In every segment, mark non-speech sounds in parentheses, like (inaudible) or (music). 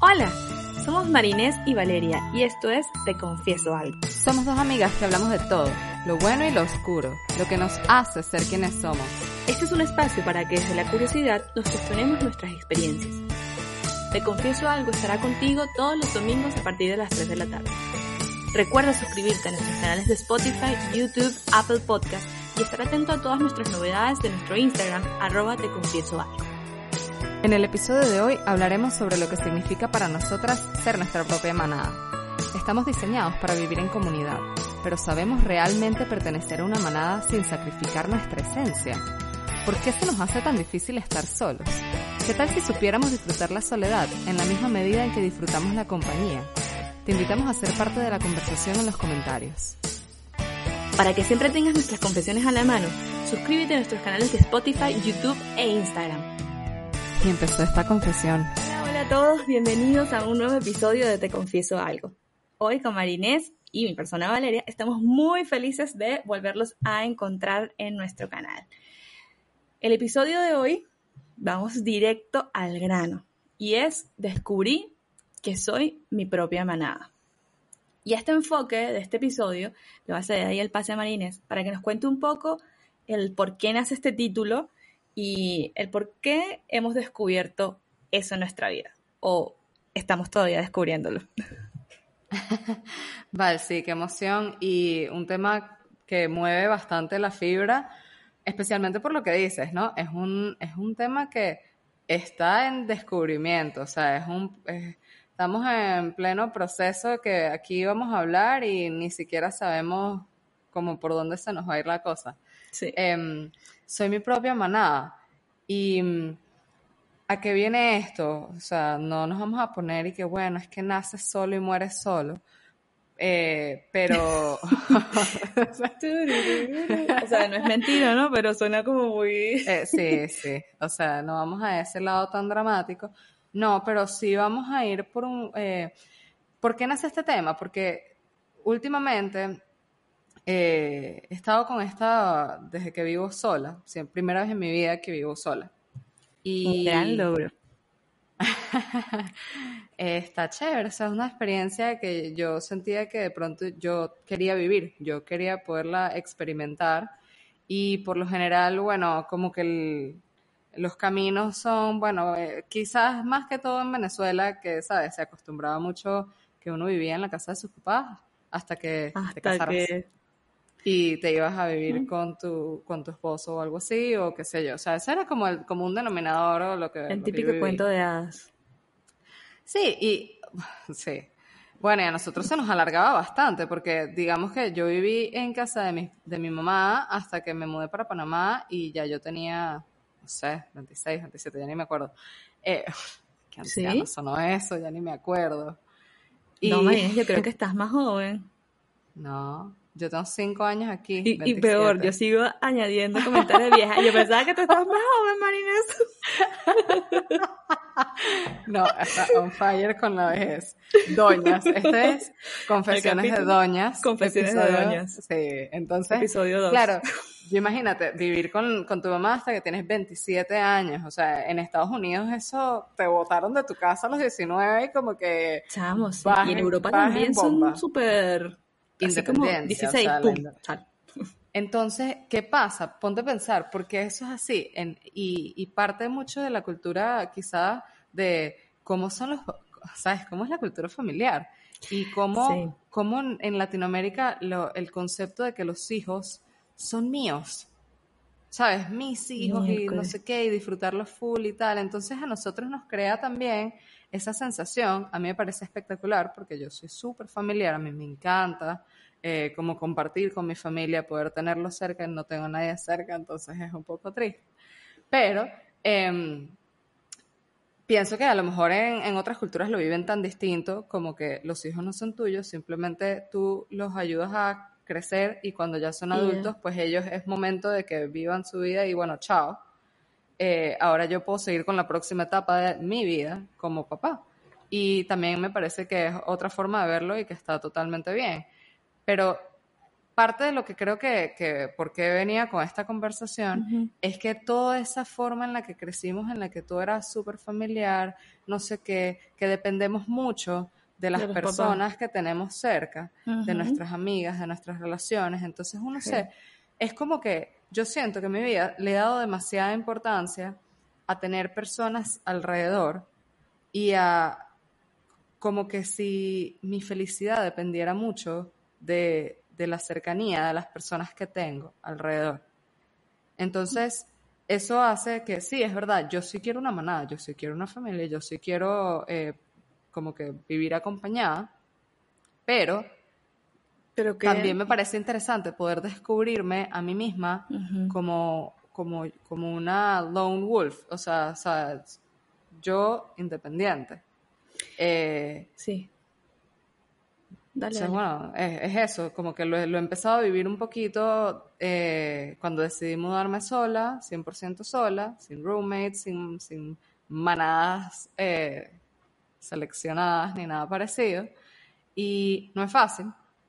Hola, somos Marinés y Valeria y esto es Te Confieso Algo. Somos dos amigas que hablamos de todo, lo bueno y lo oscuro, lo que nos hace ser quienes somos. Este es un espacio para que desde la curiosidad nos cuestionemos nuestras experiencias. Te Confieso Algo estará contigo todos los domingos a partir de las 3 de la tarde. Recuerda suscribirte a nuestros canales de Spotify, YouTube, Apple Podcast y estar atento a todas nuestras novedades de nuestro Instagram, arroba Te Confieso Algo. En el episodio de hoy hablaremos sobre lo que significa para nosotras ser nuestra propia manada. Estamos diseñados para vivir en comunidad, pero ¿sabemos realmente pertenecer a una manada sin sacrificar nuestra esencia? ¿Por qué se nos hace tan difícil estar solos? ¿Qué tal si supiéramos disfrutar la soledad en la misma medida en que disfrutamos la compañía? Te invitamos a ser parte de la conversación en los comentarios. Para que siempre tengas nuestras confesiones a la mano, suscríbete a nuestros canales de Spotify, YouTube e Instagram. Y empezó esta confesión. Hola, hola a todos, bienvenidos a un nuevo episodio de Te Confieso Algo. Hoy con Marinés y mi persona Valeria estamos muy felices de volverlos a encontrar en nuestro canal. El episodio de hoy vamos directo al grano y es descubrí que soy mi propia manada. Y este enfoque de este episodio le va a hacer ahí el pase a Marinés para que nos cuente un poco el por qué nace este título y el por qué hemos descubierto eso en nuestra vida o estamos todavía descubriéndolo. (laughs) vale, sí, qué emoción y un tema que mueve bastante la fibra, especialmente por lo que dices, ¿no? Es un, es un tema que está en descubrimiento, o sea, es un... estamos en pleno proceso que aquí vamos a hablar y ni siquiera sabemos como por dónde se nos va a ir la cosa. Sí. Eh, soy mi propia manada. Y mm, ¿a qué viene esto? O sea, no nos vamos a poner y que bueno, es que naces solo y mueres solo. Eh, pero. (laughs) o sea, no es mentira, ¿no? Pero suena como muy. eh, sí, sí. O sea, no vamos a ese lado tan dramático. No, pero sí vamos a ir por un. Eh, ¿Por qué nace este tema? Porque últimamente eh, he estado con esta desde que vivo sola, sí, primera vez en mi vida que vivo sola. Y Un gran logro. (laughs) está chévere, o sea, es una experiencia que yo sentía que de pronto yo quería vivir, yo quería poderla experimentar y por lo general, bueno, como que el, los caminos son, bueno, eh, quizás más que todo en Venezuela, que, ¿sabes? Se acostumbraba mucho que uno vivía en la casa de sus papás hasta que te Hasta casaras que. Y te ibas a vivir con tu, con tu esposo o algo así, o qué sé yo. O sea, ese era como el, como un denominador o lo que... El típico cuento de hadas. Sí, y (laughs) sí. Bueno, y a nosotros se nos alargaba bastante, porque digamos que yo viví en casa de mi, de mi mamá hasta que me mudé para Panamá y ya yo tenía, no sé, 26, 27, ya ni me acuerdo. Eh, (laughs) qué ¿Sí? anciano sonó eso, ya ni me acuerdo. Y, No, Marinés, yo creo (laughs) que estás más joven. No, yo tengo cinco años aquí. Y, y 27. peor, yo sigo añadiendo comentarios viejas. Yo pensaba que tú estabas más joven, Marinés. (laughs) No, está on fire con la vejez. Doñas, este es Confesiones de Doñas. Confesiones de Doñas. Sí, entonces, Episodio 2. claro, yo imagínate, vivir con, con tu mamá hasta que tienes 27 años, o sea, en Estados Unidos eso, te botaron de tu casa a los 19 y como que Chamos, sí. Y en Europa también son súper... Independencia, 16, o sea, pum, la- tal. Entonces, ¿qué pasa? Ponte a pensar, porque eso es así, en- y, y parte mucho de la cultura quizá de cómo son los, ¿sabes? ¿Cómo es la cultura familiar? Y cómo, Sí. cómo en Latinoamérica lo- el concepto de que los hijos son míos, ¿sabes? Mis hijos y no sé qué, y disfrutarlos full y tal. Entonces a nosotros nos crea también esa sensación, a mí me parece espectacular porque yo soy súper familiar, a mí me encanta eh, como compartir con mi familia, poder tenerlos cerca, y no tengo a nadie cerca, entonces es un poco triste. Pero Em, pienso que a lo mejor en, otras culturas lo viven tan distinto como que los hijos no son tuyos, simplemente tú los ayudas a crecer y cuando ya son adultos, pues ellos es momento de que vivan su vida y bueno, chao. Eh, ahora yo puedo seguir con la próxima etapa de mi vida como papá. Y también me parece que es otra forma de verlo y que está totalmente bien. Pero parte de lo que creo que, que por qué venía con esta conversación es que toda esa forma en la que crecimos, en la que tú eras súper familiar, no sé qué, que dependemos mucho de las personas que tenemos cerca, de nuestras amigas, de nuestras relaciones. Entonces uno se, es como que yo siento que mi vida le he dado demasiada importancia a tener personas alrededor y a como que si mi felicidad dependiera mucho de de la cercanía de las personas que tengo alrededor. Entonces, eso hace que sí, es verdad, yo sí quiero una manada, yo sí quiero una familia, yo sí quiero eh, como que vivir acompañada, pero, pero también me parece interesante poder descubrirme a mí misma como, como, como una lone wolf, o sea, yo independiente. Eh, sí bueno, es, eso, como que lo, he empezado a vivir un poquito eh, cuando decidí mudarme sola, 100% sola, sin roommates, sin, sin manadas eh, seleccionadas ni nada parecido. Y no es fácil,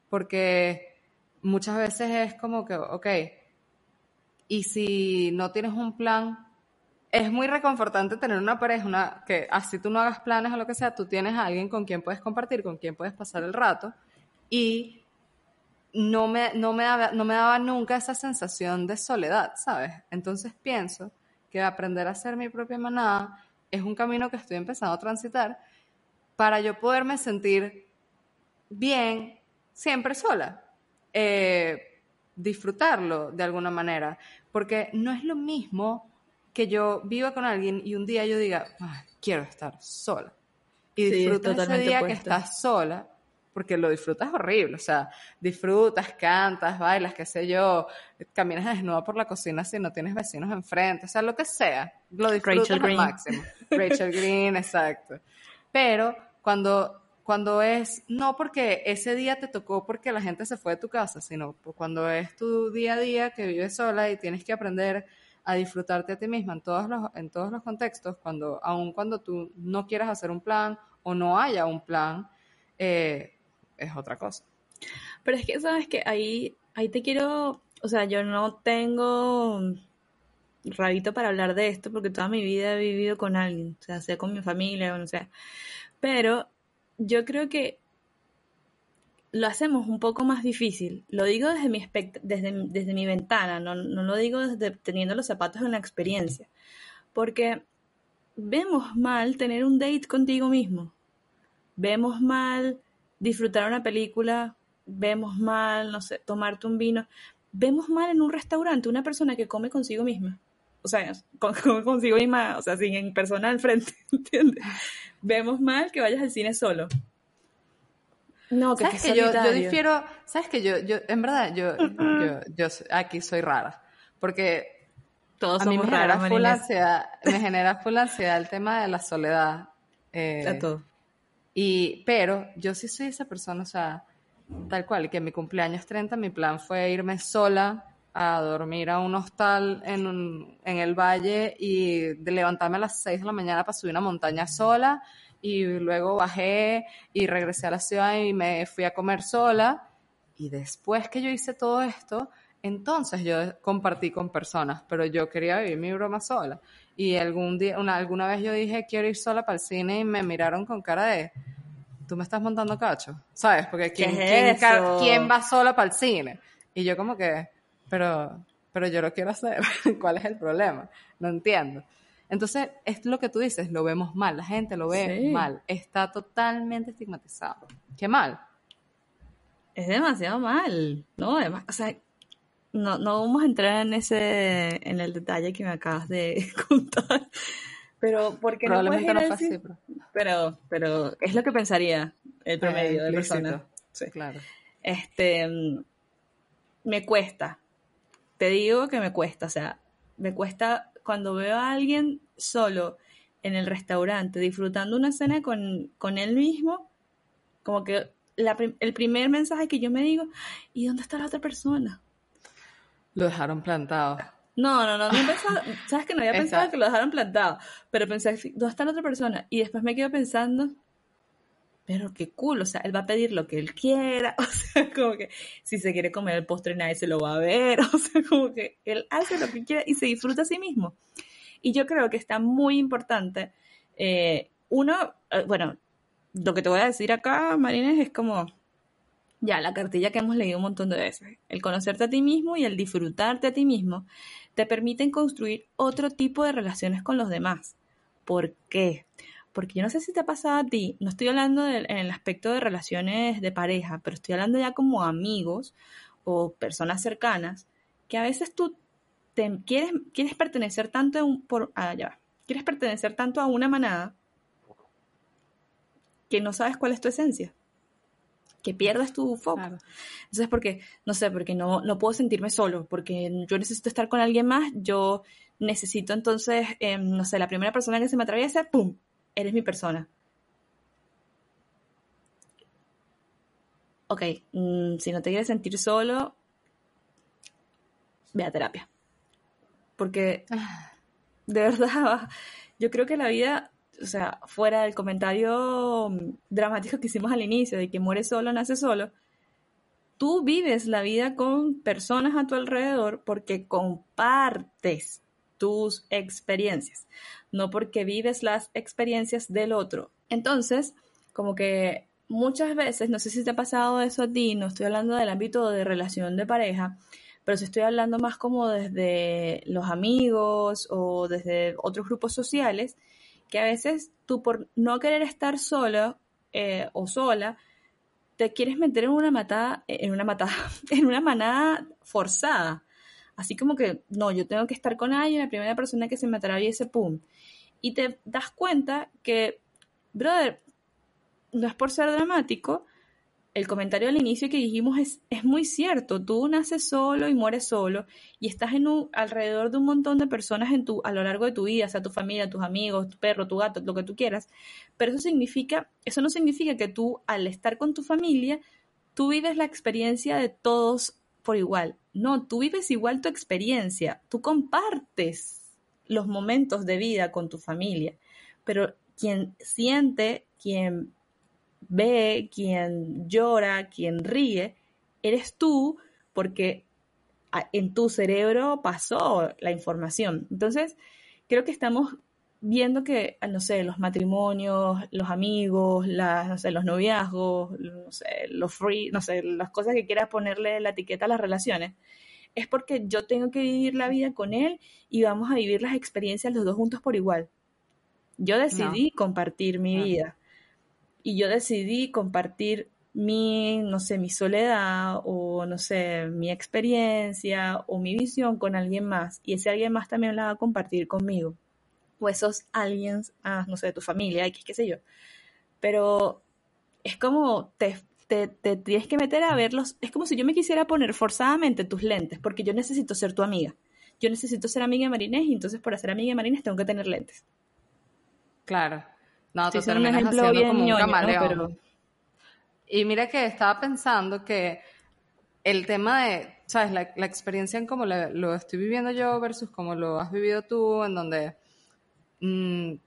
porque muchas veces es como que, ok, y si no tienes un plan, es muy reconfortante tener una pareja, que así tú no hagas planes o lo que sea, tú tienes a alguien con quien puedes compartir, con quien puedes pasar el rato y no me, no me, daba, no me daba nunca esa sensación de soledad, ¿sabes? Entonces pienso que aprender a ser mi propia manada es un camino que estoy empezando a transitar para yo poderme sentir bien siempre sola. Eh, disfrutarlo de alguna manera, porque no es lo mismo que yo viva con alguien y un día yo diga, quiero estar sola. Y disfruto ese día que estás sola porque lo disfrutas horrible, o sea, disfrutas, cantas, bailas, qué sé yo, caminas desnuda por la cocina si no tienes vecinos enfrente, o sea, lo que sea, lo disfrutas al máximo. Rachel Green, (laughs) exacto. Pero cuando, cuando es, no porque ese día te tocó porque la gente se fue de tu casa, sino cuando es tu día a día que vives sola y tienes que aprender a disfrutarte a ti misma en todos los, en todos los contextos, cuando, aun cuando tú no quieras hacer un plan o no haya un plan, eh, es otra cosa. Pero es que, ¿sabes que Ahí, ahí te quiero, o sea, yo no tengo rabito para hablar de esto porque toda mi vida he vivido con alguien, o sea, sea con mi familia o no sé. Pero yo creo que lo hacemos un poco más difícil. Lo digo desde mi, desde, desde mi ventana, no, no lo digo desde teniendo los zapatos en la experiencia. Porque vemos mal tener un date contigo mismo. Vemos mal disfrutar una película, vemos mal, no sé, tomarte un vino, vemos mal en un restaurante una persona que come consigo misma. O sea, come (laughs) consigo misma, o sea, sin persona al frente, (laughs) ¿entiendes? Vemos mal que vayas al cine solo. No, que ¿Sabes que yo, yo, difiero, sabes que yo, yo, en verdad, yo, yo, yo aquí soy rara, porque todos a mí me genera, full ansiedad, me genera full ansiedad el tema de la soledad. Eh, a todo. Y, pero yo sí soy esa persona, o sea, tal cual, que en mi cumpleaños 30 mi plan fue irme sola a dormir a un hostal en, en el valle y de levantarme a las 6 de la mañana para subir una montaña sola y luego bajé y regresé a la ciudad y me fui a comer sola. Y después que yo hice todo esto, entonces yo compartí con personas, pero yo quería vivir mi broma sola. Y algún día, una, alguna vez yo dije, quiero ir sola para el cine y me miraron con cara de, tú me estás montando cacho, ¿sabes? Porque ¿quién, ¿quién, va sola para el cine? Y yo como que, pero, pero yo lo quiero hacer, (laughs) ¿cuál es el problema? No entiendo. Entonces, es lo que tú dices, lo vemos mal, la gente lo ve mal, está totalmente estigmatizado. Qué mal. Es demasiado mal, ¿no? o sea, no, no vamos a entrar en ese, en el detalle que me acabas de (laughs) contar. Pero porque Probablemente no, no pero, pero es lo que pensaría el eh, promedio de personas. Sí. Claro. Este me cuesta. Te digo que me cuesta, o sea, me cuesta cuando veo a alguien solo en el restaurante disfrutando una cena con, con él mismo, como que el primer mensaje que yo me digo, ¿y dónde está la otra persona? Lo dejaron plantado. No, no, no, no pensaba, sabes que no había (laughs) pensado que lo dejaron plantado, pero pensé, ¿dónde está la otra persona? Y después me quedo pensando, pero qué cool, o sea, él va a pedir lo que él quiera, (laughs) o sea, como que si se quiere comer el postre nadie se lo va a ver, (laughs) o sea, como que él hace lo que quiera y se disfruta a sí mismo. Y yo creo que está muy importante, eh, uno, eh, bueno, lo que te voy a decir acá, Marines, es como ya la cartilla que hemos leído un montón de veces. El conocerte a ti mismo y el disfrutarte a ti mismo te permiten construir otro tipo de relaciones con los demás. ¿Por qué? Porque yo no sé si te ha pasado a ti, no estoy hablando en el aspecto de relaciones de pareja, pero estoy hablando ya como amigos o personas cercanas, que a veces tú te, quieres, quieres pertenecer tanto a un, por, ah, quieres pertenecer tanto a una manada que no sabes cuál es tu esencia, que pierdes tu foco. Entonces, porque, no sé, porque no, no puedo sentirme solo, porque yo necesito estar con alguien más, yo necesito entonces, em, no sé, la primera persona que se me atraviesa, ¡pum! Eres mi persona. Ok, mm, si no te quieres sentir solo, ve a terapia. Porque, ah. de (laughs) verdad, yo creo que la vida o sea, fuera del comentario dramático que hicimos al inicio de que muere solo, nace solo, tú vives la vida con personas a tu alrededor porque compartes tus experiencias, no porque vives las experiencias del otro. Entonces, como que muchas veces, no sé si te ha pasado eso a ti, no estoy hablando del ámbito de relación de pareja, pero si estoy hablando más como desde los amigos o desde otros grupos sociales, que a veces tú por no querer estar solo eh, o sola, te quieres meter en una matada, en una matada, (laughs) en una manada forzada. Así como que, no, yo tengo que estar con alguien, la primera persona que se me atraviese, pum. Y te das cuenta que, brother, no es por ser dramático, el comentario al inicio que dijimos es, es muy cierto. Tú naces solo y mueres solo y estás en un, alrededor de un montón de personas en tu, a lo largo de tu vida, sea tu familia, tus amigos, tu perro, tu gato, lo que tú quieras. Pero eso significa, eso no significa que tú, al estar con tu familia, tú vives la experiencia de todos por igual. No, tú vives igual tu experiencia. Tú compartes los momentos de vida con tu familia. Pero quien siente, quien ve, quien llora, quien ríe, eres tú porque en tu cerebro pasó la información. Entonces, creo que estamos viendo que, no sé, los matrimonios, los amigos, las, no sé, los noviazgos, no sé, los free, no sé, las cosas que quieras ponerle la etiqueta a las relaciones, es porque yo tengo que vivir la vida con él y vamos a vivir las experiencias los dos juntos por igual. Yo decidí compartir mi vida y yo decidí compartir mi, no sé, mi soledad o, no sé, mi experiencia o mi visión con alguien más y ese alguien más también la va a compartir conmigo. O esos aliens, ah, no sé, tu familia, X, qué sé yo. Pero es como te, te, te, tienes que meter a verlos. Es como si yo me quisiera poner forzadamente tus lentes, porque yo necesito ser tu amiga. Yo necesito ser amiga de Marines y entonces para ser amiga de Marines tengo que tener lentes. Claro. No, te terminas haciendo como un camaleón. Y mira que estaba pensando que el tema de, ¿sabes? La, experiencia en cómo lo, estoy viviendo yo versus cómo lo has vivido tú, en donde mm,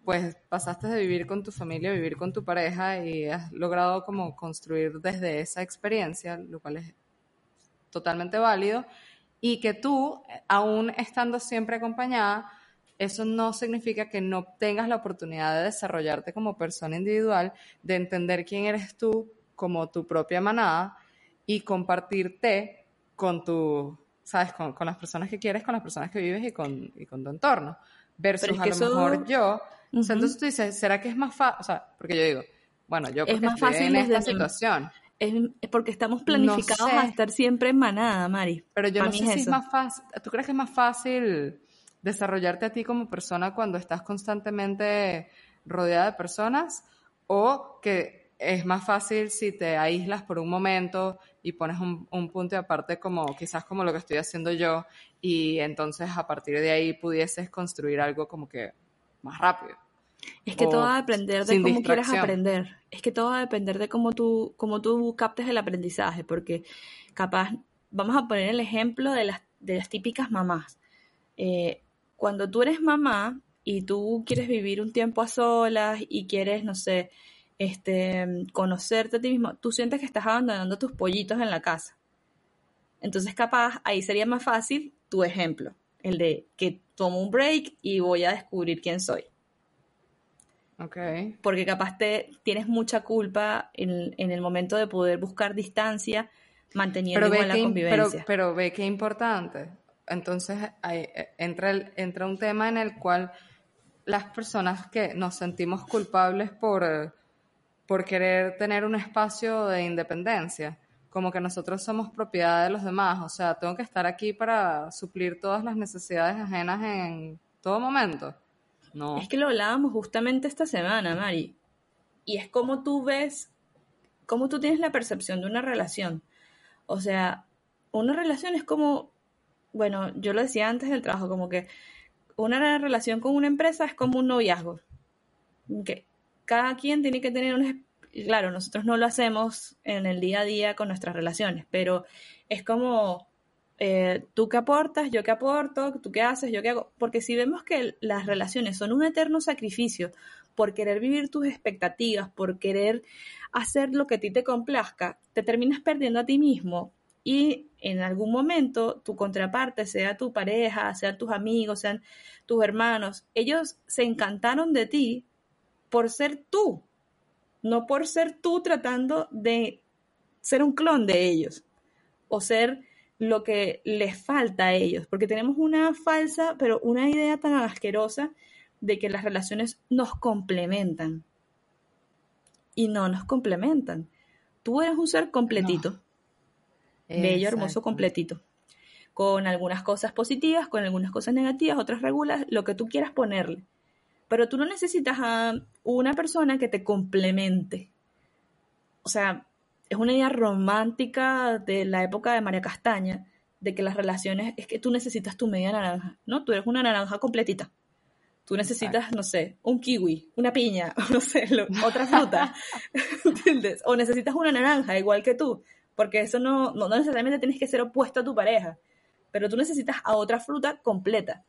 pues pasaste de vivir con tu familia a vivir con tu pareja y has logrado como construir desde esa experiencia, lo cual es totalmente válido, y que tú, aún estando siempre acompañada, eso no significa que no tengas la oportunidad de desarrollarte como persona individual, de entender quién eres tú como tu propia manada y compartirte con tu, ¿sabes? Con, las personas que quieres, con las personas que vives y con tu entorno. Versus a lo mejor yo. o sea, entonces tú dices, ¿será que es más fácil? O sea, porque yo digo, bueno, yo es más fácil en esta situación. Es, porque estamos planificados a estar siempre en manada, Mari. Pero yo no sé si es más fácil. ¿Tú crees que es más fácil desarrollarte a ti como persona cuando estás constantemente rodeada de personas o que es más fácil si te aíslas por un momento y pones un, punto de aparte como quizás como lo que estoy haciendo yo y entonces a partir de ahí pudieses construir algo como que más rápido. Es que todo va a depender de cómo quieras aprender. Es que todo va a depender de cómo tú, cómo tú captes el aprendizaje, porque capaz, vamos a poner el ejemplo de las, de las típicas mamás. Eh, cuando tú eres mamá y tú quieres vivir un tiempo a solas y quieres, no sé, este, conocerte a ti mismo, tú sientes que estás abandonando tus pollitos en la casa. Entonces, capaz, ahí sería más fácil tu ejemplo, el de que tomo un break y voy a descubrir quién soy. Ok. Porque capaz te tienes mucha culpa en, el momento de poder buscar distancia manteniendo la convivencia. Pero, ve qué importante. Entonces eh, entra, entra un tema en el cual las personas que nos sentimos culpables por, por querer tener un espacio de independencia, como que nosotros somos propiedad de los demás, o sea, tengo que estar aquí para suplir todas las necesidades ajenas en todo momento. No. Es que lo hablábamos justamente esta semana, Mari. Y es como tú ves, cómo tú tienes la percepción de una relación. O sea, una relación es como, bueno, yo lo decía antes del trabajo, como que una relación con una empresa es como un noviazgo. Que cada quien tiene que tener un... Claro, nosotros no lo hacemos en el día a día con nuestras relaciones, pero es como eh, tú qué aportas, yo qué aporto, tú qué haces, yo qué hago. Porque si vemos que las relaciones son un eterno sacrificio por querer vivir tus expectativas, por querer hacer lo que a ti te complazca, te terminas perdiendo a ti mismo y en algún momento tu contraparte, sea tu pareja, sean tus amigos, sean tus hermanos, ellos se encantaron de ti por ser tú, no por ser tú tratando de ser un clon de ellos o ser lo que les falta a ellos, porque tenemos una falsa, pero una idea tan asquerosa de que las relaciones nos complementan. Y no nos complementan. Tú eres un ser completito. Bello, hermoso, completito. Con algunas cosas positivas, con algunas cosas negativas, otras regulas, lo que tú quieras ponerle pero tú no necesitas a una persona que te complemente. O sea, es una idea romántica de la época de María Castaña, de que las relaciones es que tú necesitas tu media naranja, ¿no? Tú eres una naranja completita. Tú necesitas, no sé, un kiwi, una piña, (laughs) no sé, otra fruta, (laughs) ¿entiendes? O necesitas una naranja, igual que tú, porque eso no, no, no necesariamente tienes que ser opuesto a tu pareja, pero tú necesitas a otra fruta completa.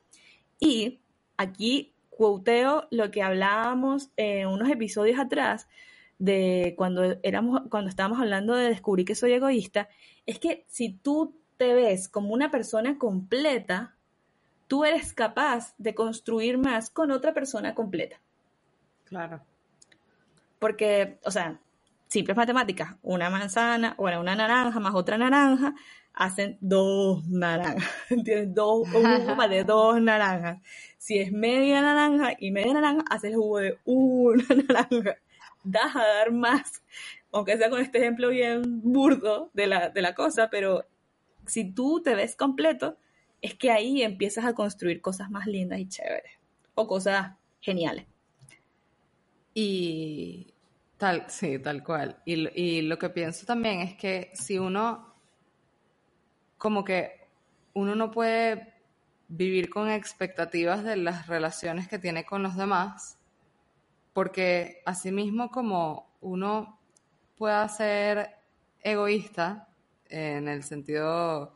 Y aquí quoteo lo que hablábamos en unos episodios atrás de cuando éramos, cuando estábamos hablando de descubrir que soy egoísta, es que si tú te ves como una persona completa, tú eres capaz de construir más con otra persona completa. Claro. Porque, o sea, simples matemáticas, una manzana, bueno, una naranja más otra naranja, hacen dos naranjas, (laughs) ¿entiendes? Dos, un jugo de dos naranjas. Si es media naranja y media naranja, haces el jugo de una (laughs) naranja. Das a dar más, aunque sea con este ejemplo bien burdo de la, de la cosa, pero si tú te ves completo, es que ahí empiezas a construir cosas más lindas y chéveres, o cosas geniales. Y tal, sí, tal cual. Y, y lo que pienso también es que si uno como que uno no puede vivir con expectativas de las relaciones que tiene con los demás, porque asimismo como uno pueda ser egoísta en el sentido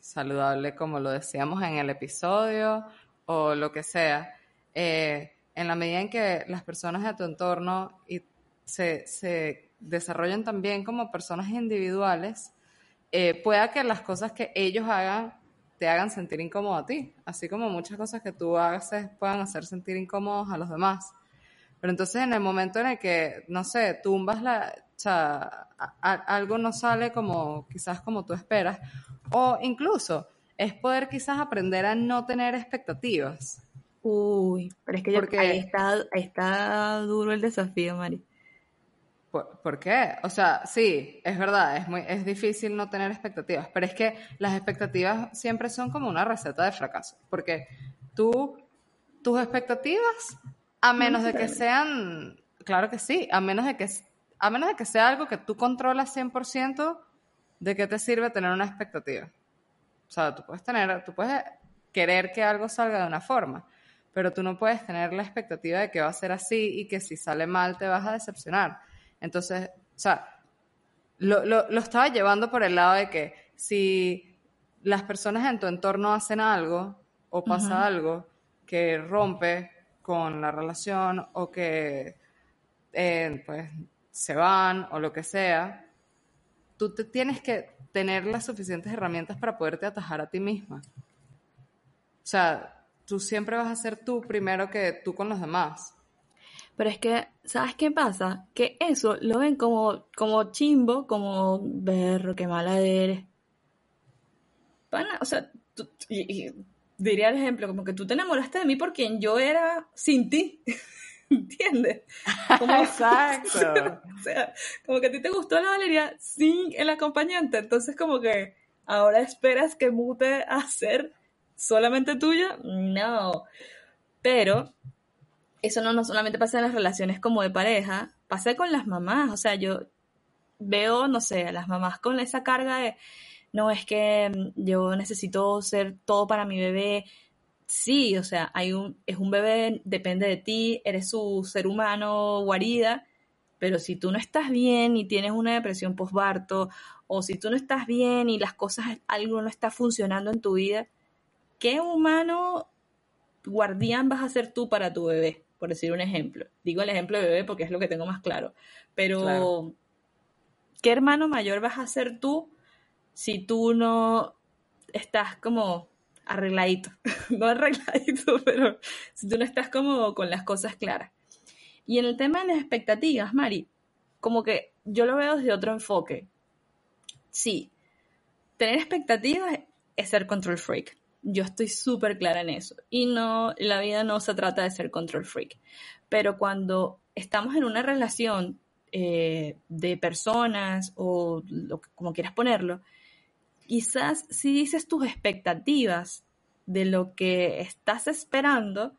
saludable, como lo decíamos en el episodio, o lo que sea, eh, en la medida en que las personas de tu entorno se, se desarrollan también como personas individuales, eh, pueda que las cosas que ellos hagan te hagan sentir incómodo a ti, así como muchas cosas que tú haces puedan hacer sentir incómodos a los demás. Pero entonces en el momento en el que, no sé, tumbas la, o sea, algo no sale como quizás como tú esperas, o incluso es poder quizás aprender a no tener expectativas. Uy, pero es que Porque, ahí, está, ahí está duro el desafío, Mari. ¿Por, qué? O sea, sí, es verdad, es, muy, es difícil no tener expectativas, pero es que las expectativas siempre son como una receta de fracaso, porque tú, tus expectativas, a menos de que sean, claro que sí, a menos de que a menos de que sea algo que tú controlas 100%, ¿de qué te sirve tener una expectativa? O sea, tú puedes tener, tú puedes querer que algo salga de una forma, pero tú no puedes tener la expectativa de que va a ser así y que si sale mal te vas a decepcionar. Entonces, o sea, lo, lo, lo estaba llevando por el lado de que si las personas en tu entorno hacen algo o pasa algo que rompe con la relación o que eh, pues se van o lo que sea, tú te tienes que tener las suficientes herramientas para poderte atajar a ti misma. O sea, tú siempre vas a ser tú primero que tú con los demás. Pero es que, ¿sabes qué pasa? Que eso lo ven como, como chimbo, como berro, qué mala eres. o sea, diría el ejemplo, como que tú te enamoraste de mí por quien yo era sin ti. (laughs) ¿Entiendes? (laughs) (laughs) Exacto. o sea, como que a ti te gustó la Valeria sin el acompañante, entonces como que ahora esperas que mute a ser solamente tuya. No. Pero eso no, no solamente pasa en las relaciones como de pareja, pasa con las mamás. O sea, yo veo, no sé, a las mamás con esa carga de, no, es que mm, yo necesito ser todo para mi bebé. Sí, o sea, hay un, es un bebé, depende de ti, eres su ser humano guarida, pero si tú no estás bien y tienes una depresión postparto, o si tú no estás bien y las cosas, algo no está funcionando en tu vida, ¿qué humano guardián vas a ser tú para tu bebé? Por decir un ejemplo. Digo el ejemplo de bebé porque es lo que tengo más claro. Pero, ¿qué hermano mayor vas a ser tú si tú no estás como arregladito? (laughs) no arregladito, (laughs) pero si tú no estás como con las cosas claras. Y en el tema de las expectativas, Mari, como que yo lo veo desde otro enfoque. Sí, tener expectativas es ser control freak. Yo estoy súper clara en eso. Y no, la vida no se trata de ser control freak. Pero cuando estamos en una relación eh, de personas o como quieras ponerlo, quizás si dices tus expectativas de lo que estás esperando,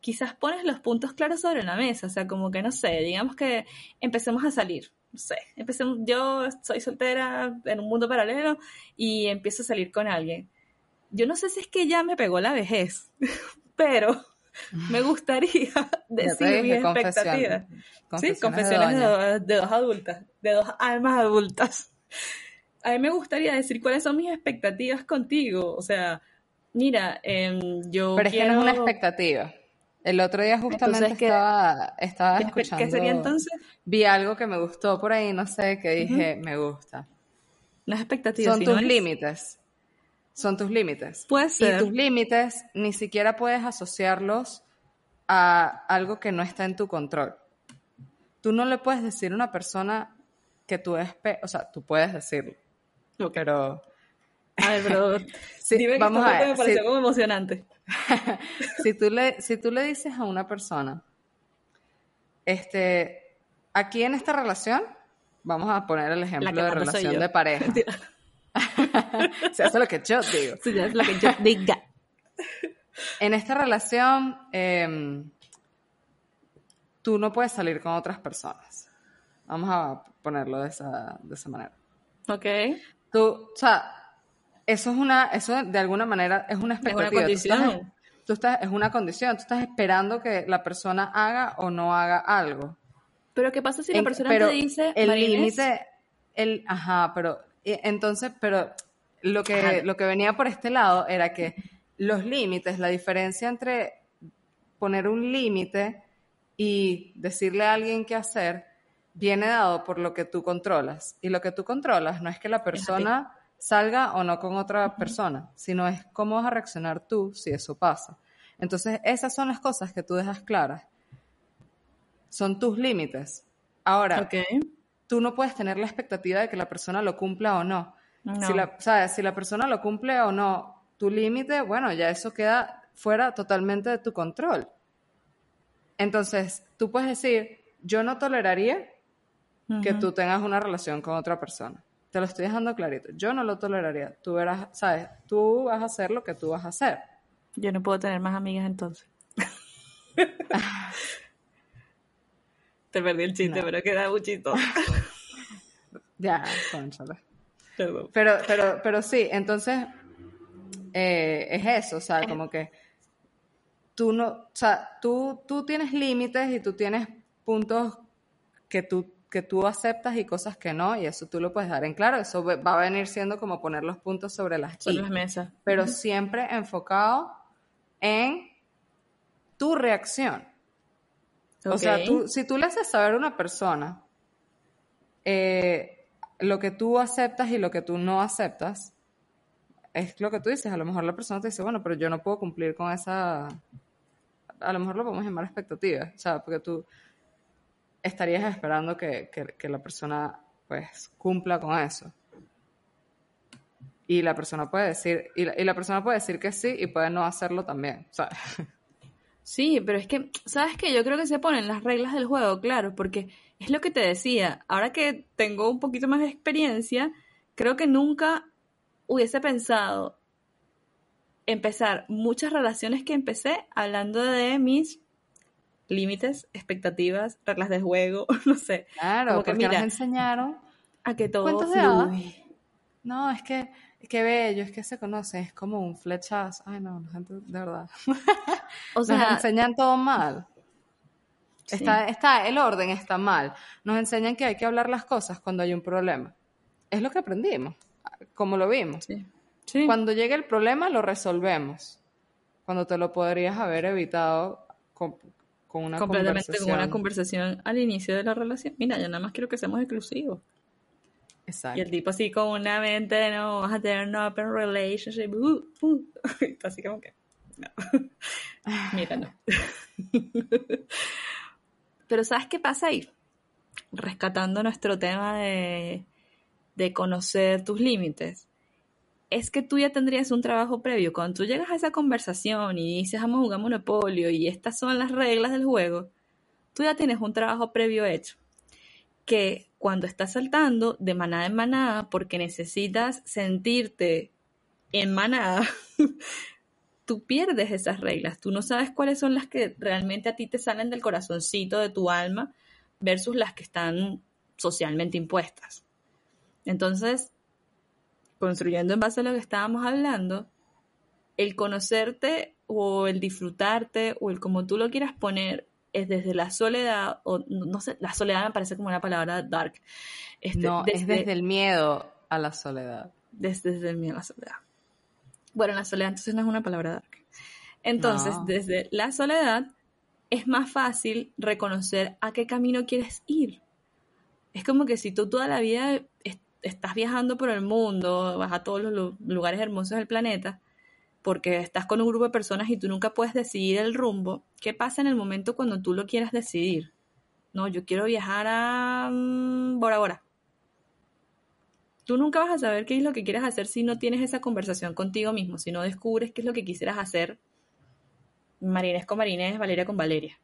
quizás pones los puntos claros sobre la mesa. O sea, como que no sé, digamos que empecemos a salir. No sé, empecemos, yo soy soltera en un mundo paralelo y empiezo a salir con alguien yo no sé si es que ya me pegó la vejez, (laughs) pero me (laughs) gustaría decir mis expectativas. sí, confesiones de, dos adultas, de dos almas adultas. A mí me gustaría decir cuáles son mis expectativas contigo. O sea, mira, em, yo. Pero es que no es una expectativa. El otro día justamente estaba, estaba escuchando. ¿Qué sería entonces? Vi algo que me gustó por ahí, no sé, que dije, me gusta. Las expectativas. Son tus límites son tus límites. Puede ser. Y tus límites ni siquiera puedes asociarlos a algo que no está en tu control. Tú no le puedes decir a una persona que tú es, o sea, tú puedes decirlo, pero... A ver, pero (laughs) dime vamos a ver, me pareció como emocionante. (laughs) si, tú le, si tú le dices a una persona, este, aquí en esta relación, vamos a poner el ejemplo de relación de pareja. (laughs) (laughs) Se hace lo que yo digo. Se hace lo que yo diga. En esta relación, em, tú no puedes salir con otras personas. Vamos a ponerlo de esa, de esa manera. Ok. Tú, o sea, eso es una, eso de alguna manera es una expectativa. Es una condición. Tú estás, es una condición. Tú estás esperando que la persona haga o no haga algo. Pero ¿qué pasa si la persona te dice, el límite, el, ajá, pero entonces, pero lo que, lo que venía por este lado era que los límites, la diferencia entre poner un límite y decirle a alguien qué hacer, viene dado por lo que tú controlas. Y lo que tú controlas no es que la persona salga o no con otra persona, sino es cómo vas a reaccionar tú si eso pasa. Entonces, esas son las cosas que tú dejas claras. Son tus límites. Ahora, tú no puedes tener la expectativa de que la persona lo cumpla o no. Si, la, si la persona lo cumple o no, tu límite, bueno, ya eso queda fuera totalmente de tu control. Entonces, tú puedes decir, yo no toleraría que tú tengas una relación con otra persona. Te lo estoy dejando clarito. Yo no lo toleraría. Tú verás, sabes, tú vas a hacer lo que tú vas a hacer. Yo no puedo tener más amigas entonces. (laughs) Te perdí el chiste, pero queda muy chistoso. (laughs) ya, conchale. Pero, pero, pero sí, entonces eh, es eso, o sea, como que tú no, o sea, tú, tú tienes límites y tú tienes puntos que tú, que tú aceptas y cosas que no, y eso tú lo puedes dar en claro, eso va a venir siendo como poner los puntos sobre las, sobre las mesas. Pero siempre enfocado en tu reacción. O sea, tú, si tú le haces saber a una persona eh, lo que tú aceptas y lo que tú no aceptas, es lo que tú dices. A lo mejor la persona te dice, bueno, pero yo no puedo cumplir con esa. A lo mejor lo podemos llamar expectativa, o sea, porque tú estarías esperando que, la persona pues cumpla con eso. Y la persona puede decir, y la, y la persona puede decir que sí y puede no hacerlo también, ¿sabes? (laughs) Sí, pero es que, ¿sabes qué? Yo creo que se ponen las reglas del juego, claro, porque es lo que te decía. Ahora que tengo un poquito más de experiencia, creo que nunca hubiese pensado empezar muchas relaciones que empecé hablando de mis límites, expectativas, reglas de juego, (laughs) no sé. Claro, porque mira, nos enseñaron a que todo No, es que que bello, es que se conoce, es como un flechazo. Ay, no, la gente, de verdad. (laughs) O sea, nos enseñan todo mal. Está, está, el orden está mal. Nos enseñan que hay que hablar las cosas cuando hay un problema. Es lo que aprendimos, como lo vimos. Sí. Cuando llegue el problema, lo resolvemos. Cuando te lo podrías haber evitado con, una Completamente con una conversación al inicio de la relación. Mira, yo nada más quiero que seamos exclusivos. Exacto. Y el tipo así con una mente, no, vas a tener una open relationship. Uh, uh. (laughs) así como que, no. (laughs) Mira, no. (laughs) Pero ¿sabes qué pasa ahí? Rescatando nuestro tema de, de conocer tus límites. Es que tú ya tendrías un trabajo previo. Cuando tú llegas a esa conversación y dices, vamos a jugar Monopolio y estas son las reglas del juego, tú ya tienes un trabajo previo hecho. Que cuando estás saltando de manada en manada porque necesitas sentirte en manada, (laughs) tú pierdes esas reglas, tú no sabes cuáles son las que realmente a ti te salen del corazoncito de tu alma versus las que están socialmente impuestas. Entonces, construyendo en base a lo que estábamos hablando, el conocerte o el disfrutarte o el como tú lo quieras poner es desde la soledad, o no sé, la soledad me parece como una palabra dark. Este, no, es desde el miedo a la soledad. Desde, desde el miedo a la soledad. Bueno, la soledad entonces no es una palabra dark. Entonces, desde la soledad es más fácil reconocer a qué camino quieres ir. Es como que si tú toda la vida estás viajando por el mundo, vas a todos los lugares hermosos del planeta, porque estás con un grupo de personas y tú nunca puedes decidir el rumbo, ¿qué pasa en el momento cuando tú lo quieras decidir? No, yo quiero viajar a mm, Bora Bora tú nunca vas a saber qué es lo que quieres hacer si no tienes esa conversación contigo mismo, si no descubres qué es lo que quisieras hacer. Marines con Marines, Valeria con Valeria.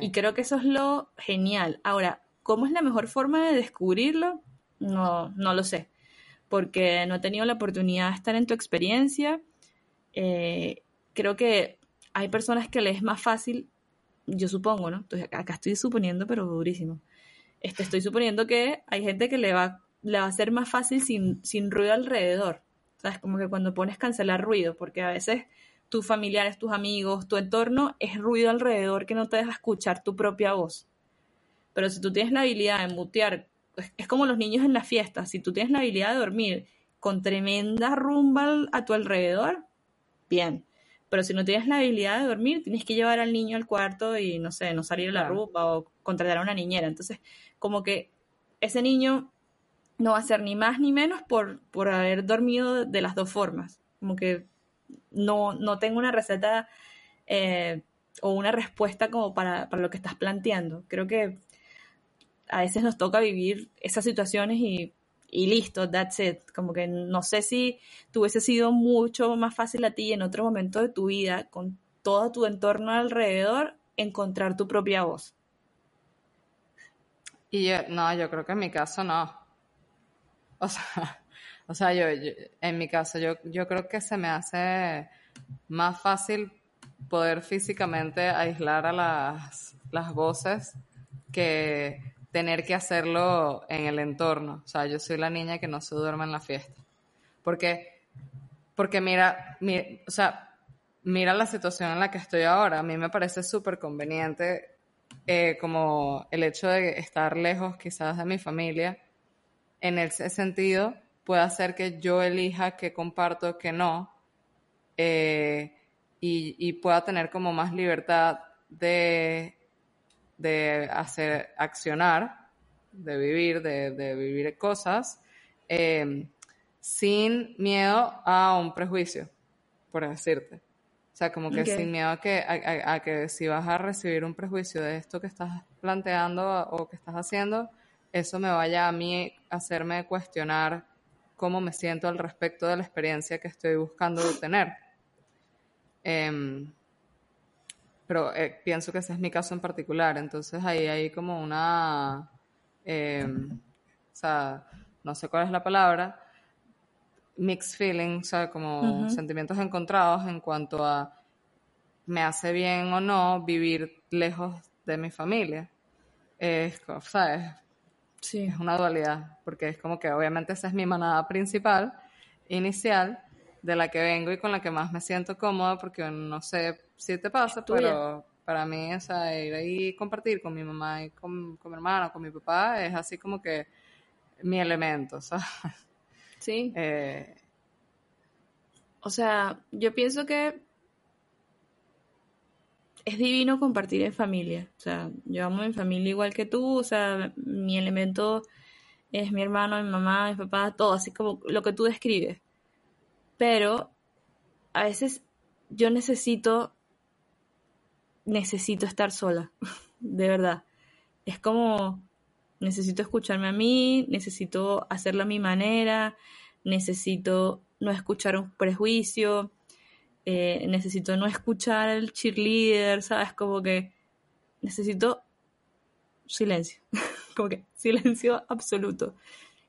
Y creo que eso es lo genial. Ahora, ¿cómo es la mejor forma de descubrirlo? No, no lo sé, porque no he tenido la oportunidad de estar en tu experiencia. Eh, creo que hay personas que les es más fácil, yo supongo, ¿no? acá estoy suponiendo, pero durísimo. Este, estoy suponiendo que hay gente que le va le va a ser más fácil sin, sin ruido alrededor. ¿Sabes? Como que cuando pones cancelar ruido, porque a veces tus familiares, tus amigos, tu entorno es ruido alrededor que no te deja escuchar tu propia voz. Pero si tú tienes la habilidad de mutear, es, como los niños en la fiesta, si tú tienes la habilidad de dormir con tremenda rumba a tu alrededor, bien. Pero si no tienes la habilidad de dormir, tienes que llevar al niño al cuarto y, no sé, no salir a la rumba o contratar a una niñera. Entonces, como que ese niño no va a ser ni más ni menos por, por haber dormido de las dos formas. Como que no, no tengo una receta eh, o una respuesta como para, para, lo que estás planteando. Creo que a veces nos toca vivir esas situaciones y, y listo, that's it. Como que no sé si tuviese sido mucho más fácil a ti en otro momento de tu vida, con todo tu entorno alrededor, encontrar tu propia voz. Y yo, no, yo creo que en mi caso no. O sea, (laughs) o sea yo, en mi caso, yo, yo creo que se me hace más fácil poder físicamente aislar a las, las voces que tener que hacerlo en el entorno. O sea, yo soy la niña que no se duerme en la fiesta. Porque, porque mira, o sea, mira la situación en la que estoy ahora. A mí me parece súper conveniente eh, como el hecho de estar lejos quizás de mi familia. En ese sentido, puede hacer que yo elija qué comparto, qué no. Eh, y, pueda tener como más libertad de, de hacer, accionar, de vivir, de, vivir cosas, eh, sin miedo a un prejuicio, por decirte. O sea, como que sin miedo a que, a, que si vas a recibir un prejuicio de esto que estás planteando o que estás haciendo, eso me vaya a mí a hacerme cuestionar cómo me siento al respecto de la experiencia que estoy buscando tener. Em, pero eh, pienso que ese es mi caso en particular, entonces ahí hay como una, em, o sea, no sé cuál es la palabra, mixed feelings, o sea, como sentimientos encontrados en cuanto a me hace bien o no vivir lejos de mi familia. Es, ¿sabes? Sí. Es una dualidad, porque es como que obviamente esa es mi manada principal, inicial, de la que vengo y con la que más me siento cómoda, porque no sé si te pasa, pero para mí, o sea, ir ahí y compartir con mi mamá y con, con mi hermana, con mi papá, es así como que mi elemento, (laughs) ¿sabes? Sí. Eh, o sea, yo pienso que es divino compartir en familia. O sea, yo amo mi familia igual que tú. O sea, mi elemento es mi hermano, mi mamá, mi papá, todo, así como lo que tú describes. Pero a veces yo necesito, necesito estar sola, (laughs) de verdad. Es como, necesito escucharme a mí, necesito hacerlo a mi manera, necesito no escuchar un prejuicio, eh, necesito no escuchar al cheerleader, ¿sabes? Como que necesito silencio, (laughs) como que silencio absoluto.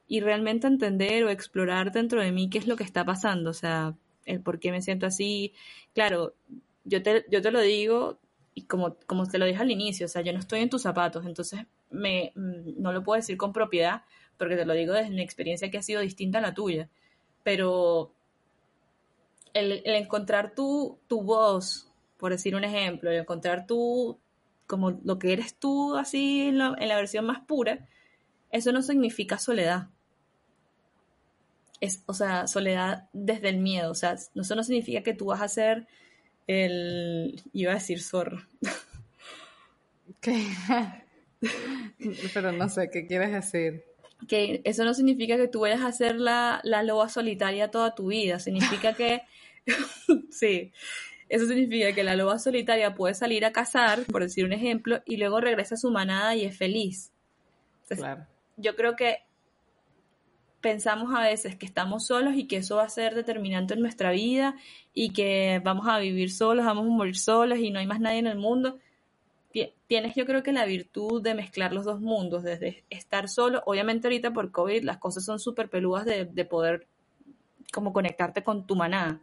Y realmente entender o explorar dentro de mí qué es lo que está pasando, o sea, el por qué me siento así. Claro, yo te, yo te lo digo y como, como te lo dije al inicio, o sea, yo no estoy en tus zapatos, entonces me, mm, no lo puedo decir con propiedad porque te lo digo desde mi experiencia que ha sido distinta a la tuya pero el, encontrar tu, tu voz, por decir un ejemplo, el encontrar tú como lo que eres tú así en la, versión más pura, eso no significa soledad. Es, o sea, soledad desde el miedo. O sea, eso no significa que tú vas a ser el. iba a decir zorro. ¿Qué? Pero no sé, ¿qué quieres decir? que eso no significa que tú vayas a ser la, la loba solitaria toda tu vida, significa que, (laughs) sí, eso significa que la loba solitaria puede salir a cazar, por decir un ejemplo, y luego regresa a su manada y es feliz. claro. Yo creo que pensamos a veces que estamos solos y que eso va a ser determinante en nuestra vida y que vamos a vivir solos, vamos a morir solos y no hay más nadie en el mundo tienes yo creo que la virtud de mezclar los dos mundos, desde estar solo, obviamente ahorita por COVID las cosas son súper peludas de, poder como conectarte con tu maná,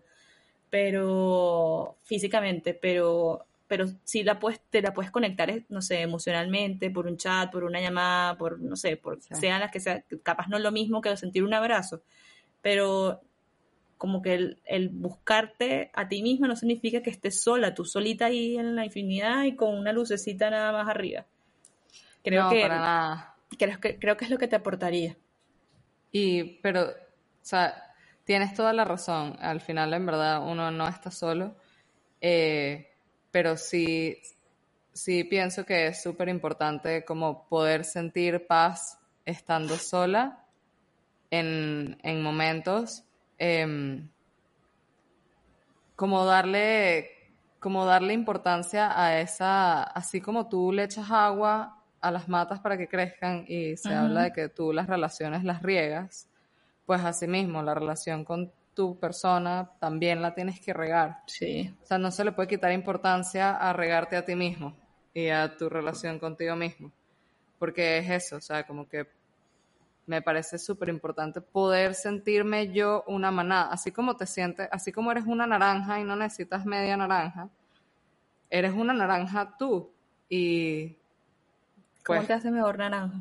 pero físicamente, pero pero si la puedes, te la puedes conectar, no sé, emocionalmente, por un chat, por una llamada, por, no sé, por sean las que sea, capaz no es lo mismo que sentir un abrazo, pero como que el, buscarte a ti misma no significa que estés sola, tú solita ahí en la infinidad y con una lucecita nada más arriba. Creo que, para nada. Creo que, creo que es lo que te aportaría. Y, pero, o sea, tienes toda la razón. Al final, en verdad, uno no está solo. Eh, pero sí, sí pienso que es súper importante como poder sentir paz estando sola en, en momentos Em, como darle como darle importancia a esa, así como tú le echas agua a las matas para que crezcan y se habla de que tú las relaciones las riegas, pues así mismo la relación con tu persona también la tienes que regar. Sí. O sea, no se le puede quitar importancia a regarte a ti mismo y a tu relación contigo mismo, porque es eso, o sea, como que me parece súper importante poder sentirme yo una manada, así como te sientes, así como eres una naranja y no necesitas media naranja, eres una naranja tú y ¿Cómo Pues- te hace mejor naranja?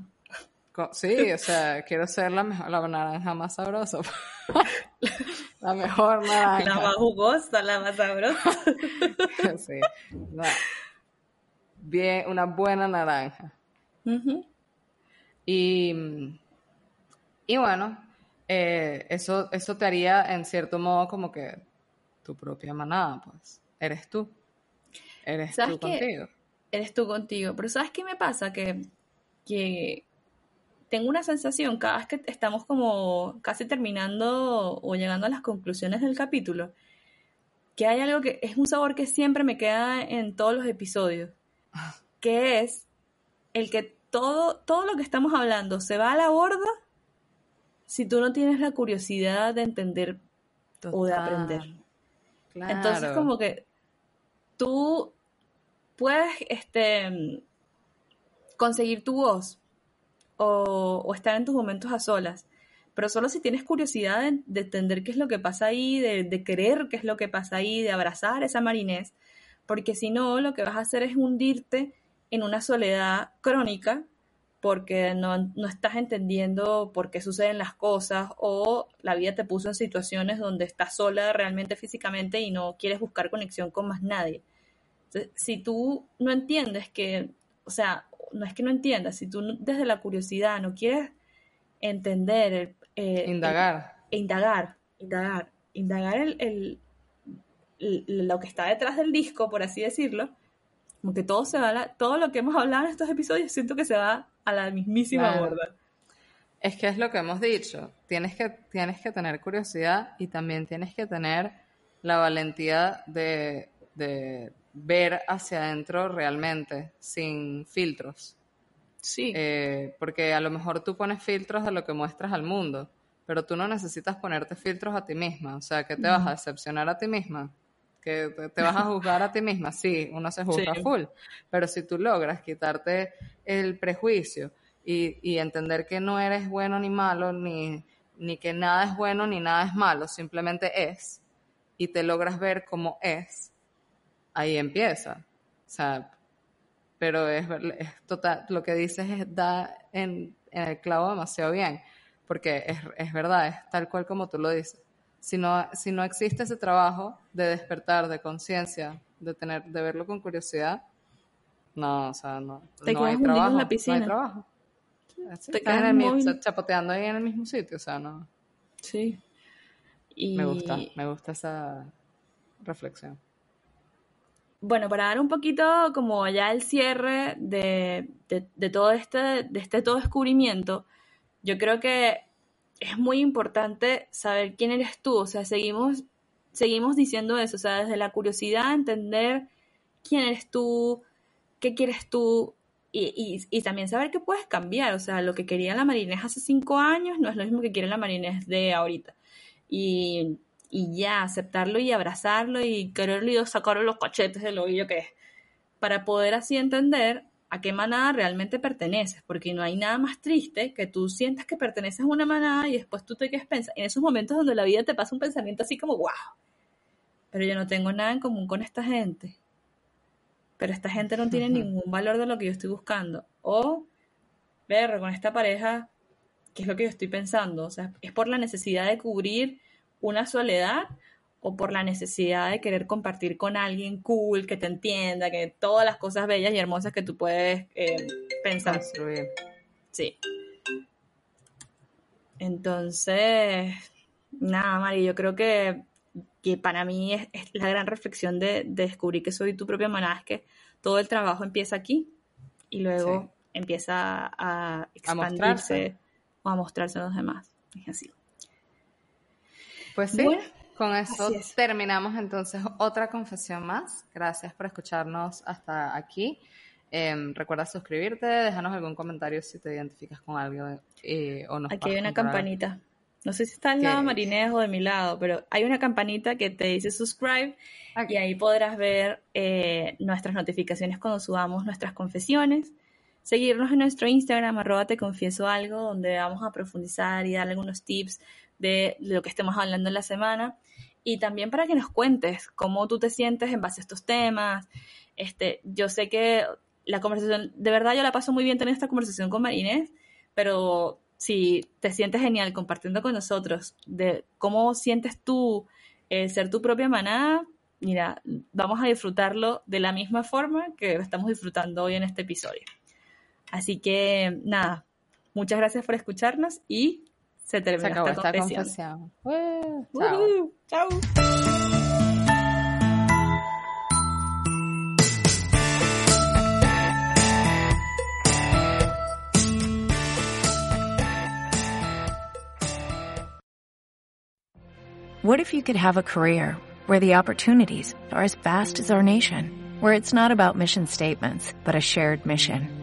Sí, o sea, quiero ser la, mejor, la naranja más sabrosa. (laughs) (laughs) la mejor naranja. La más jugosa, la más sabrosa. (laughs) Sí, la- bien, una buena naranja. Y, y bueno, eh, eso, eso te haría en cierto modo como que tu propia manada, pues. Eres tú. Eres ¿Sabes tú contigo. Eres tú contigo. Pero ¿sabes qué me pasa? Que, que tengo una sensación cada vez que estamos como casi terminando o llegando a las conclusiones del capítulo, que hay algo que es un sabor que siempre me queda en todos los episodios, que es el que todo, todo lo que estamos hablando se va a la borda si tú no tienes la curiosidad de entender o de aprender. Claro. Entonces, como que tú puedes este, conseguir tu voz o, estar en tus momentos a solas, pero solo si tienes curiosidad de, de entender qué es lo que pasa ahí, de, de querer qué es lo que pasa ahí, de abrazar esa marinés, porque si no, lo que vas a hacer es hundirte en una soledad crónica porque no, no estás entendiendo por qué suceden las cosas o la vida te puso en situaciones donde estás sola realmente físicamente y no quieres buscar conexión con más nadie. Entonces, si tú no entiendes que, o sea, no es que no entiendas, si tú desde la curiosidad no quieres entender, eh, Indagar. el- indagar, indagar, indagar el, el- el- lo que está detrás del disco, por así decirlo, como que todo se va a la- todo lo que hemos hablado en estos episodios siento que se va a la mismísima Claro. borda. Es que es lo que hemos dicho. Tienes que, tienes que tener curiosidad y también tienes que tener la valentía de, de ver hacia adentro realmente, sin filtros. Sí. Eh, porque a lo mejor tú pones filtros de lo que muestras al mundo, pero tú no necesitas ponerte filtros a ti misma. O sea, que te vas a decepcionar a ti misma, que te, vas a juzgar a ti misma. Sí, uno se juzga Sí. full, pero si tú logras quitarte el prejuicio y, y entender que no eres bueno ni malo, ni, ni que nada es bueno ni nada es malo, simplemente es, y te logras ver como es, ahí empieza. O sea, pero es, es total, lo que dices es, da en, en el clavo demasiado bien, porque es, es verdad, es tal cual como tú lo dices. Si no, si no existe ese trabajo de despertar, de conciencia, de tener, de verlo con curiosidad, no, o sea, no, Te no hay hundido en trabajo, la no piscina. hay trabajo. Así, Te estás en quedas el mismo- chapoteando ahí en el mismo sitio, o sea, no, Sí. Y me gusta, me gusta esa reflexión. Bueno, para dar un poquito como ya el cierre de, de- todo este, de este todo descubrimiento, yo creo que es muy importante saber quién eres tú. O sea, seguimos, seguimos diciendo eso, o sea, desde la curiosidad, entender quién eres tú, qué quieres tú, y, y- y también saber que puedes cambiar. O sea, lo que quería la Marinés hace cinco años no es lo mismo que quiere la Marinés de ahorita. Y, y ya, aceptarlo y abrazarlo y quererlo y sacarle los cachetes del oído que es. Para poder así entender a qué manada realmente perteneces, porque no hay nada más triste que tú sientas que perteneces a una manada y después tú te quedes pensando, en esos momentos donde la vida te pasa un pensamiento así como, wow, pero yo no tengo nada en común con esta gente, pero esta gente no tiene ningún valor de lo que yo estoy buscando, o, ver, con esta pareja, ¿qué es lo que yo estoy pensando? O sea, es por la necesidad de cubrir una soledad o por la necesidad de querer compartir con alguien cool, que te entienda, que todas las cosas bellas y hermosas que tú puedes eh, pensar. Construir. Sí. Entonces, nada, Mari, yo creo que, que para mí es, es la gran reflexión de, de descubrir que soy tu propia manada, es que todo el trabajo empieza aquí y luego Sí. empieza a expandirse mostrarse. o a mostrarse a los demás. Es así. Pues sí, Bueno, con eso es. terminamos entonces otra confesión más. Gracias por escucharnos hasta aquí. Em, recuerda suscribirte, déjanos algún comentario si te identificas con algo eh, o nos Aquí hay una algo. campanita. No sé si está al lado de Marinés o de mi lado, pero hay una campanita que te dice subscribe Aquí. y ahí podrás ver eh, nuestras notificaciones cuando subamos nuestras confesiones. Seguirnos en nuestro Instagram, arroba te confieso algo, donde vamos a profundizar y darle algunos tips de lo que estemos hablando en la semana. Y también para que nos cuentes cómo tú te sientes en base a estos temas. Este, yo sé que la conversación, de verdad yo la paso muy bien tener esta conversación con Marinés, pero si te sientes genial compartiendo con nosotros de cómo sientes tú eh, ser tu propia manada, mira, vamos a disfrutarlo de la misma forma que estamos disfrutando hoy en este episodio. Así que nada, muchas gracias por escucharnos y se terminó esta, confesión. chao. What if you could have a career where the opportunities are as vast as our nation, where it's not about mission statements, but a shared mission?